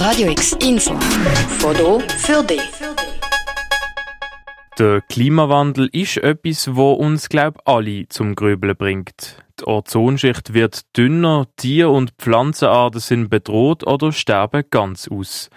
Radio X Info. Foto für dich. Der Klimawandel ist etwas, wo uns, glaub alle zum Grübeln bringt. Die Ozonschicht wird dünner, Tier- und Pflanzenarten sind bedroht oder sterben ganz aus.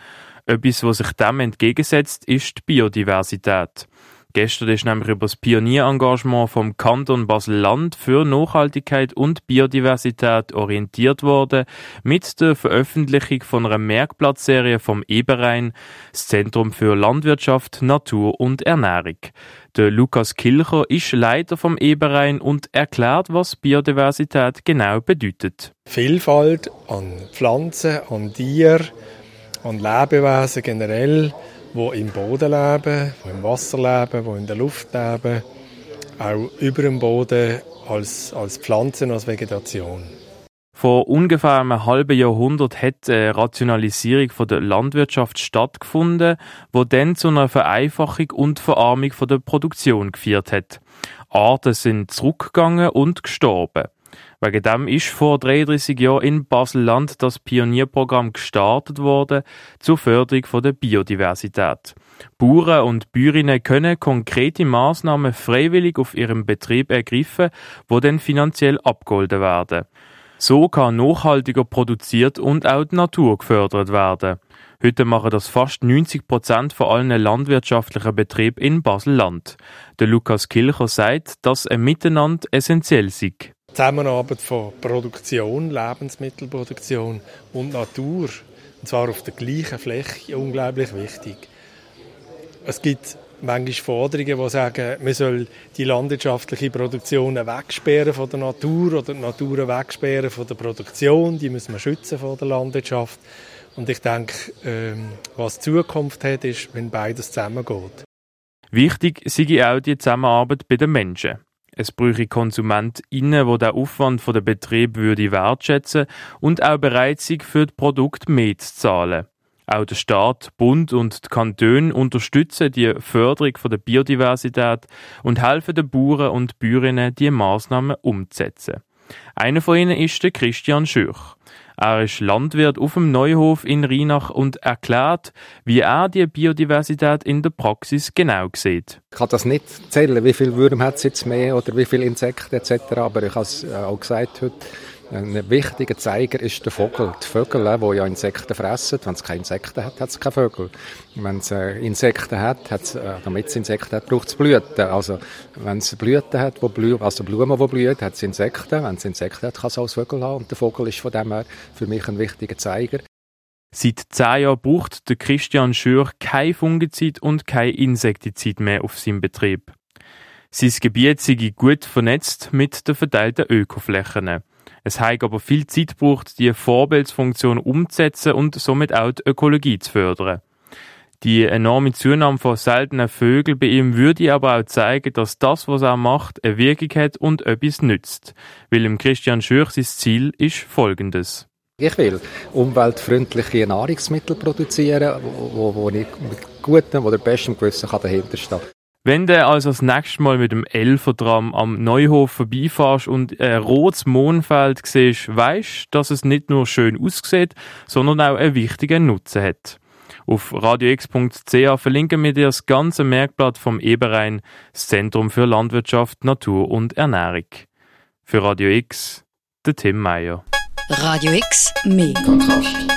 Etwas, was sich dem entgegensetzt, ist die Biodiversität. Gestern ist nämlich über das Pionierengagement vom Kanton Basel-Land für Nachhaltigkeit und Biodiversität orientiert worden mit der Veröffentlichung von einer Merkblattserie vom Eberein, das Zentrum für Landwirtschaft, Natur und Ernährung. Der Lukas Kilcher ist Leiter vom Eberein und erklärt, was Biodiversität genau bedeutet. Vielfalt an Pflanzen, an Tieren, an Lebewesen generell die im Boden leben, die im Wasser leben, die in der Luft leben, auch über dem Boden als, als Pflanzen, als Vegetation. Vor ungefähr einem halben Jahrhundert hat eine Rationalisierung der Landwirtschaft stattgefunden, wo dann zu einer Vereinfachung und Verarmung der Produktion geführt hat. Arten sind zurückgegangen und gestorben. Wegen dem ist vor 33 Jahren in Basel-Land das Pionierprogramm gestartet worden zur Förderung der Biodiversität. Bauern und Bäuerinnen können konkrete Maßnahmen freiwillig auf ihrem Betrieb ergreifen, wo dann finanziell abgeholten werden. So kann nachhaltiger produziert und auch die Natur gefördert werden. Heute machen das fast 90 Prozent von allen landwirtschaftlichen Betrieben in Basel-Land. Der Lukas Kilcher sagt, dass ein Miteinander essentiell sei. Zusammenarbeit von Produktion, Lebensmittelproduktion und Natur, und zwar auf der gleichen Fläche, unglaublich wichtig. Es gibt manchmal Forderungen, die sagen, man soll die landwirtschaftliche Produktion wegsperren von der Natur oder die Natur wegsperren von der Produktion. Die müssen wir schützen von der Landwirtschaft. Und ich denke, ähm, was Zukunft hat, ist, wenn beides zusammengeht. Wichtig sei auch die Zusammenarbeit bei den Menschen. Es bräuchte KonsumentInnen, die den Aufwand von der Betrieb würde wertschätzen und auch bereit sind, für das Produkt mehr zu zahlen. Auch der Staat, Bund und die Kantone unterstützen die Förderung der Biodiversität und helfen den Bauern und Bäuerinnen, diese Maßnahmen umzusetzen. Einer von ihnen ist der Christian Schürch. Er ist Landwirt auf dem Neuhof in Rheinach und erklärt, wie er die Biodiversität in der Praxis genau sieht. Ich kann das nicht zählen, wie viel Würm hat es jetzt mehr oder wie viele Insekten etc. Aber ich habe es äh, auch gesagt heute, ein wichtiger Zeiger ist der Vogel. Die Vögel, die äh, ja Insekten fressen. Wenn es keine Insekten hat, hat es keine Vögel. Wenn es äh, Insekten hat, hat's, äh, damit es Insekten hat, braucht es Blüten. Also, wenn es Blüten hat, wo blühen, also Blumen, die blühen, hat es Insekten. Wenn es Insekten hat, kann es auch Vögel haben. Und der Vogel ist von dem her für mich ein wichtiger Zeiger. Seit zehn Jahren braucht der Christian Schür kein Fungizid und kein Insektizid mehr auf seinem Betrieb. Sein Gebiet sei gut vernetzt mit den verteilten Ökoflächen. Es hat aber viel Zeit gebraucht, die Vorbildsfunktion umzusetzen und somit auch die Ökologie zu fördern. Die enorme Zunahme von seltenen Vögeln bei ihm würde aber auch zeigen, dass das, was er macht, eine Wirkung hat und etwas nützt. Weil im Christian Schürch sein Ziel ist folgendes. Ich will umweltfreundliche Nahrungsmittel produzieren, wo, wo ich mit gutem oder bestem Gewissen dahinter stehen kann. Wenn du also das nächste Mal mit dem Elfertram am Neuhof vorbeifährst und ein rotes Mondfeld siehst, weisst, dass es nicht nur schön aussieht, sondern auch einen wichtigen Nutzen hat. Auf radiox.ch verlinken wir dir das ganze Merkblatt vom Eberein, das Zentrum für Landwirtschaft, Natur und Ernährung. Für Radio X, der Tim Meyer. Radio X, mehr Kontrast.